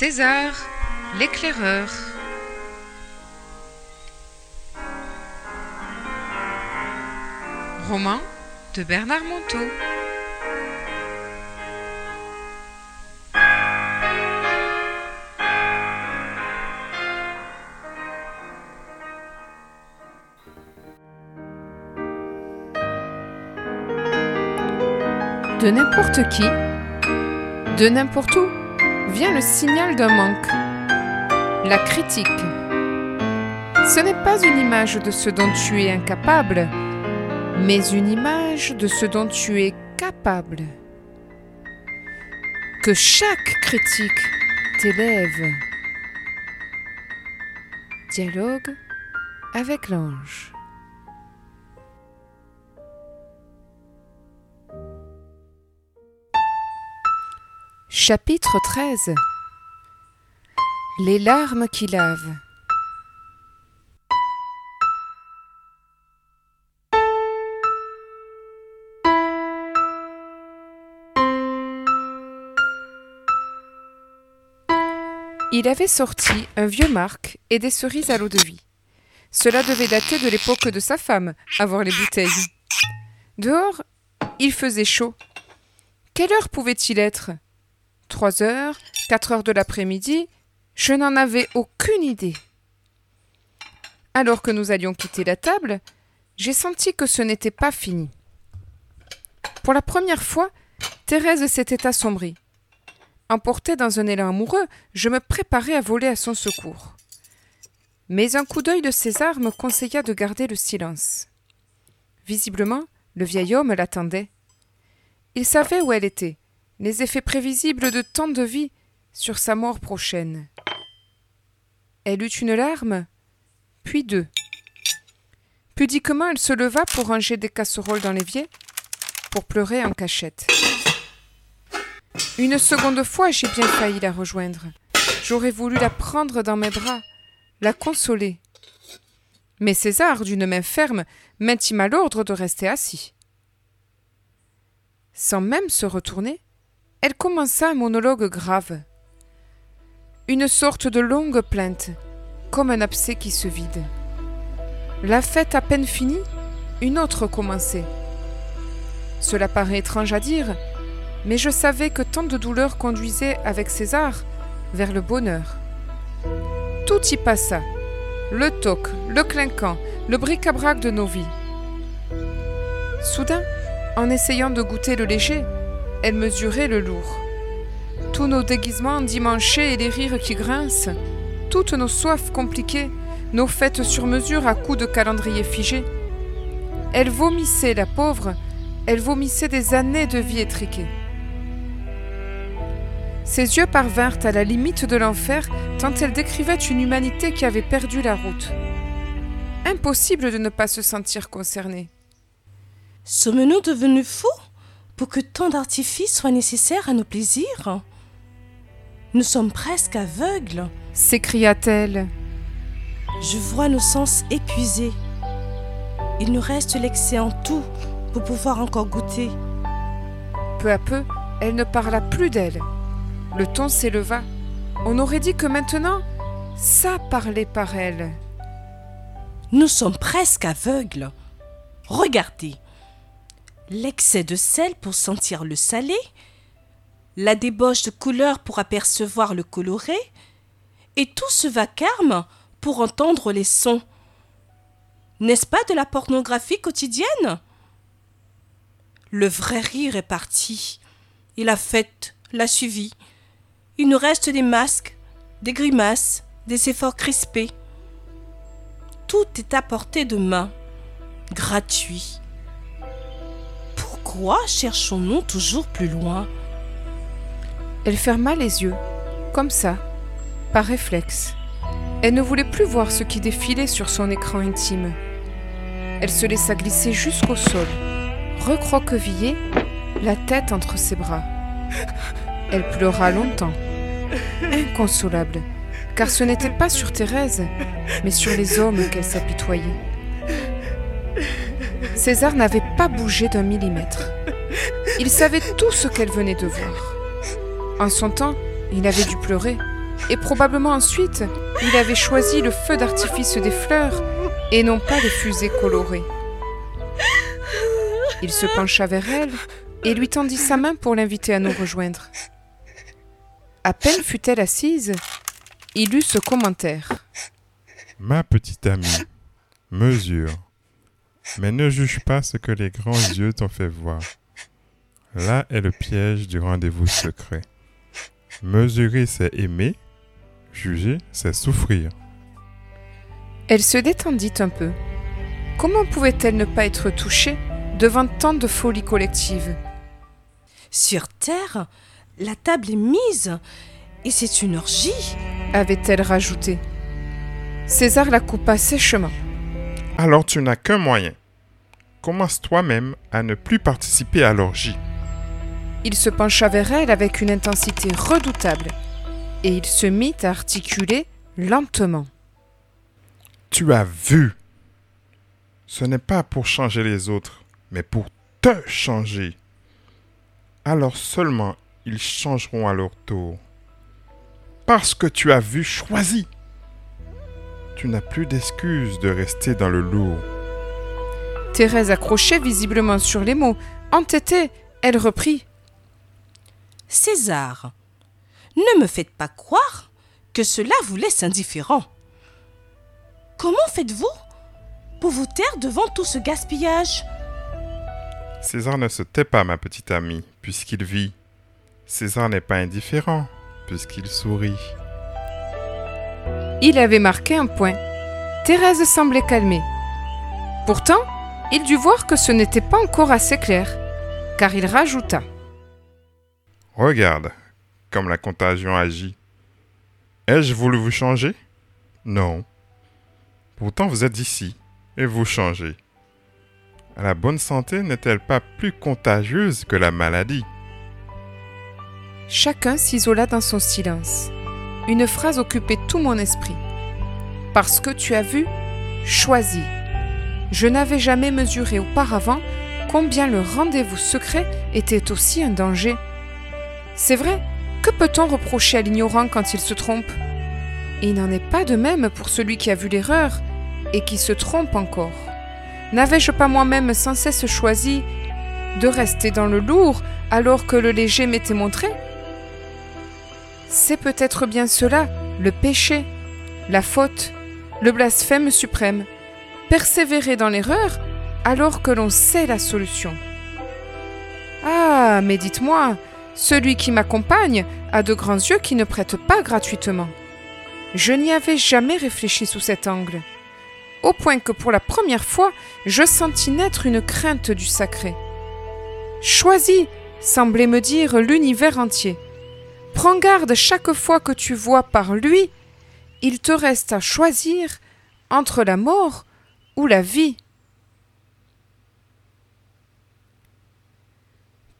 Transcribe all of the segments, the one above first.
César, l'éclaireur. Roman de Bernard Monteau. De n'importe qui, de n'importe où, vient le signal d'un manque. La critique. Ce n'est pas une image de ce dont tu es incapable, mais une image de ce dont tu es capable. Que chaque critique t'élève. Dialogue avec l'ange. Chapitre 13 Les larmes qui lavent Il avait sorti un vieux marc et des cerises à l'eau de vie. Cela devait dater de l'époque de sa femme, avoir les bouteilles. Dehors, il faisait chaud. Quelle heure pouvait-il être? Trois heures, quatre heures de l'après-midi, je n'en avais aucune idée. Alors que nous allions quitter la table, j'ai senti que ce n'était pas fini. Pour la première fois, Thérèse s'était assombrie. Emportée dans un élan amoureux, je me préparais à voler à son secours. Mais un coup d'œil de César me conseilla de garder le silence. Visiblement, le vieil homme l'attendait. Il savait où elle était, les effets prévisibles de tant de vie sur sa mort prochaine. Elle eut une larme, puis deux. Pudiquement, elle se leva pour ranger des casseroles dans l'évier, pour pleurer en cachette. Une seconde fois, j'ai bien failli la rejoindre. J'aurais voulu la prendre dans mes bras, la consoler. Mais César, d'une main ferme, m'intima l'ordre de rester assis. Sans même se retourner, elle commença un monologue grave. Une sorte de longue plainte, comme un abcès qui se vide. La fête à peine finie, une autre commençait. Cela paraît étrange à dire, mais je savais que tant de douleurs conduisaient avec César vers le bonheur. Tout y passa, le toc, le clinquant, le bric-à-brac de nos vies. Soudain, en essayant de goûter le léger, elle mesurait le lourd. Tous nos déguisements endimanchés et les rires qui grincent, toutes nos soifs compliquées, nos fêtes sur mesure à coups de calendrier figé. Elle vomissait, la pauvre, elle vomissait des années de vie étriquée. Ses yeux parvinrent à la limite de l'enfer tant elle décrivait une humanité qui avait perdu la route. Impossible de ne pas se sentir concernée. Sommes-nous devenus fous? Pour que tant d'artifices soient nécessaires à nos plaisirs Nous sommes presque aveugles, s'écria-t-elle. Je vois nos sens épuisés. Il nous reste l'excès en tout pour pouvoir encore goûter. Peu à peu, elle ne parla plus d'elle. Le ton s'éleva. On aurait dit que maintenant, ça parlait par elle. Nous sommes presque aveugles. Regardez. L'excès de sel pour sentir le salé, la débauche de couleur pour apercevoir le coloré, et tout ce vacarme pour entendre les sons. N'est-ce pas de la pornographie quotidienne? Le vrai rire est parti, et la fête l'a suivi. Il nous reste des masques, des grimaces, des efforts crispés. Tout est à portée de main, gratuit. Pourquoi cherchons-nous toujours plus loin? Elle ferma les yeux, comme ça, par réflexe. Elle ne voulait plus voir ce qui défilait sur son écran intime. Elle se laissa glisser jusqu'au sol, recroquevillée, la tête entre ses bras. Elle pleura longtemps, inconsolable, car ce n'était pas sur Thérèse, mais sur les hommes qu'elle s'apitoyait. César n'avait pas bougé d'un millimètre. Il savait tout ce qu'elle venait de voir. En son temps, il avait dû pleurer, et probablement ensuite, il avait choisi le feu d'artifice des fleurs et non pas les fusées colorées. Il se pencha vers elle et lui tendit sa main pour l'inviter à nous rejoindre. À peine fut-elle assise, il eut ce commentaire. Ma petite amie, mesure, mais ne juge pas ce que les grands yeux t'ont fait voir. Là est le piège du rendez-vous secret. Mesurer, c'est aimer, juger, c'est souffrir. Elle se détendit un peu. Comment pouvait-elle ne pas être touchée devant tant de folie collective Sur Terre, la table est mise et c'est une orgie, avait-elle rajouté. César la coupa sèchement. Alors tu n'as qu'un moyen. Commence toi-même à ne plus participer à l'orgie. Il se pencha vers elle avec une intensité redoutable, et il se mit à articuler lentement. Tu as vu. Ce n'est pas pour changer les autres, mais pour te changer. Alors seulement ils changeront à leur tour. Parce que tu as vu choisi. Tu n'as plus d'excuse de rester dans le lourd. Thérèse accrochait visiblement sur les mots. Entêtée, elle reprit. César, ne me faites pas croire que cela vous laisse indifférent. Comment faites-vous pour vous taire devant tout ce gaspillage? César ne se tait pas, ma petite amie, puisqu'il vit. César n'est pas indifférent, puisqu'il sourit. Il avait marqué un point. Thérèse semblait calmée. Pourtant, il dut voir que ce n'était pas encore assez clair, car il rajouta. Regarde comme la contagion agit. Ai-je voulu vous changer? Non. Pourtant vous êtes ici et vous changez. La bonne santé n'est-elle pas plus contagieuse que la maladie? Chacun s'isola dans son silence. Une phrase occupait tout mon esprit. Parce que tu as vu, choisi. Je n'avais jamais mesuré auparavant combien le rendez-vous secret était aussi un danger. C'est vrai, que peut-on reprocher à l'ignorant quand il se trompe? Il n'en est pas de même pour celui qui a vu l'erreur et qui se trompe encore. N'avais-je pas moi-même sans cesse choisi de rester dans le lourd alors que le léger m'était montré? C'est peut-être bien cela, le péché, la faute, le blasphème suprême. Persévérer dans l'erreur alors que l'on sait la solution. Ah, mais dites-moi, celui qui m'accompagne a de grands yeux qui ne prêtent pas gratuitement. Je n'y avais jamais réfléchi sous cet angle, au point que pour la première fois, je sentis naître une crainte du sacré. Choisis, semblait me dire l'univers entier. Prends garde chaque fois que tu vois par lui, il te reste à choisir entre la mort ou la vie.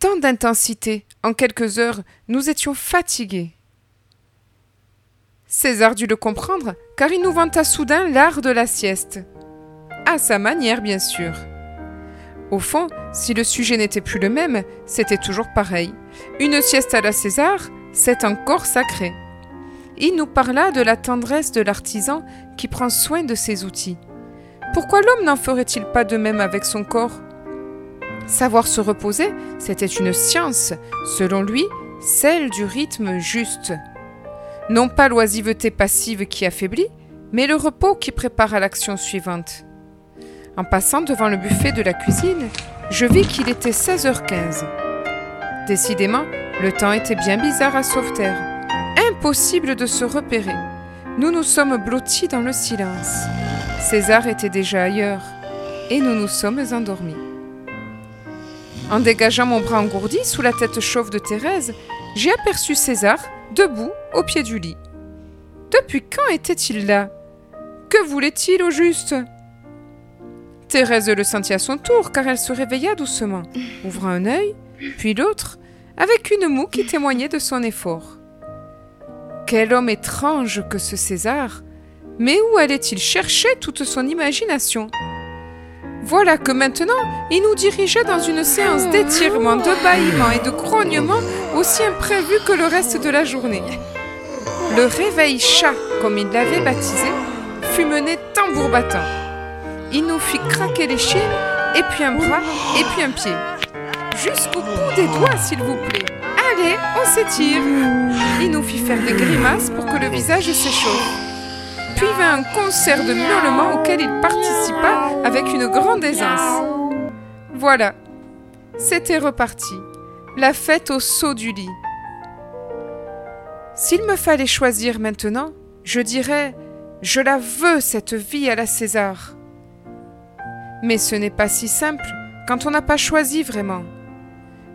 Tant d'intensité, en quelques heures, nous étions fatigués. César dut le comprendre, car il nous vanta soudain l'art de la sieste. À sa manière, bien sûr. Au fond, si le sujet n'était plus le même, c'était toujours pareil. Une sieste à la César, c'est encore sacré. Il nous parla de la tendresse de l'artisan qui prend soin de ses outils. Pourquoi l'homme n'en ferait-il pas de même avec son corps? Savoir se reposer, c'était une science, selon lui, celle du rythme juste. Non pas l'oisiveté passive qui affaiblit, mais le repos qui prépare à l'action suivante. En passant devant le buffet de la cuisine, je vis qu'il était 16h15. Décidément, le temps était bien bizarre à Sauveterre. Impossible de se repérer. Nous nous sommes blottis dans le silence. César était déjà ailleurs, et nous nous sommes endormis. En dégageant mon bras engourdi sous la tête chauve de Thérèse, j'ai aperçu César, debout, au pied du lit. Depuis quand était-il là? Que voulait-il au juste? Thérèse le sentit à son tour, car elle se réveilla doucement, ouvrant un œil, puis l'autre, avec une moue qui témoignait de son effort. Quel homme étrange que ce César Mais où allait-il chercher toute son imagination? Voilà que maintenant, il nous dirigeait dans une séance d'étirement, de bâillements et de grognements aussi imprévus que le reste de la journée. Le réveil chat, comme il l'avait baptisé, fut mené tambour battant. Il nous fit craquer les chines, et puis un bras, et puis un pied. Jusqu'au bout des doigts, s'il vous plaît. Allez, on s'étire. Il nous fit faire des grimaces pour que le visage s'échauffe. Puis vint un concert de miaulements auquel il participa avec une grande aisance. Voilà, c'était reparti. La fête au saut du lit. S'il me fallait choisir maintenant, je dirais Je la veux, cette vie à la César. Mais ce n'est pas si simple quand on n'a pas choisi vraiment.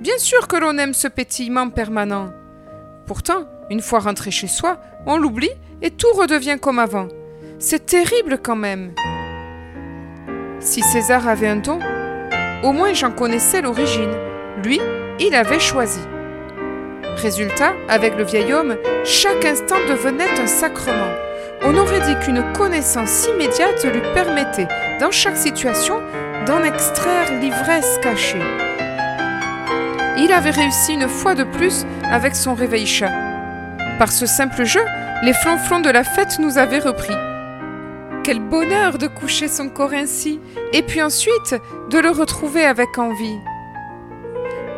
Bien sûr que l'on aime ce pétillement permanent. Pourtant, une fois rentré chez soi, on l'oublie et tout redevient comme avant. C'est terrible quand même. Si César avait un don, au moins j'en connaissais l'origine. Lui, il avait choisi. Résultat, avec le vieil homme, chaque instant devenait un sacrement. On aurait dit qu'une connaissance immédiate lui permettait, dans chaque situation, d'en extraire l'ivresse cachée. Il avait réussi une fois de plus avec son réveil chat. Par ce simple jeu, les flonflons de la fête nous avaient repris. Quel bonheur de coucher son corps ainsi, et puis ensuite de le retrouver avec envie.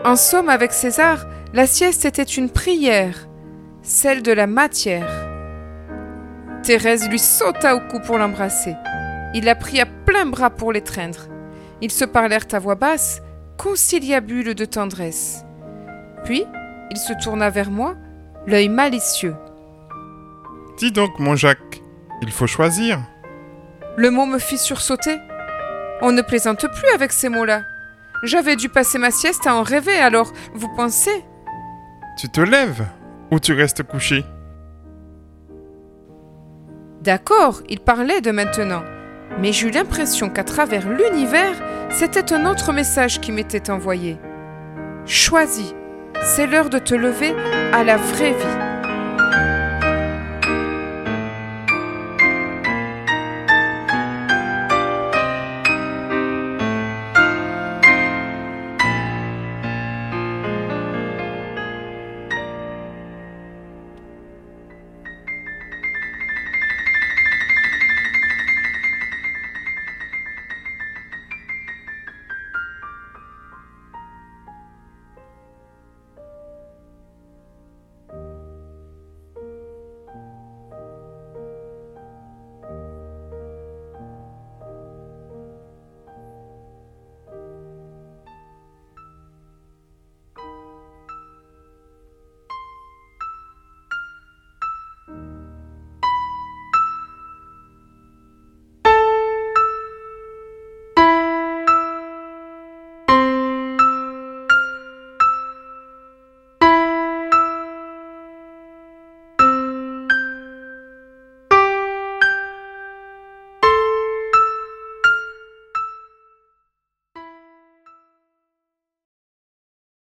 En somme, avec César, la sieste était une prière, celle de la matière. Thérèse lui sauta au cou pour l'embrasser. Il la prit à plein bras pour l'étreindre. Ils se parlèrent à voix basse, conciliabule de tendresse. Puis, il se tourna vers moi, l'œil malicieux. Dis donc, mon Jacques, il faut choisir. Le mot me fit sursauter. On ne plaisante plus avec ces mots-là. J'avais dû passer ma sieste à en rêver, alors vous pensez? Tu te lèves ou tu restes couché? D'accord, il parlait de maintenant. Mais j'eus l'impression qu'à travers l'univers, c'était un autre message qui m'était envoyé. Choisis, c'est l'heure de te lever à la vraie vie.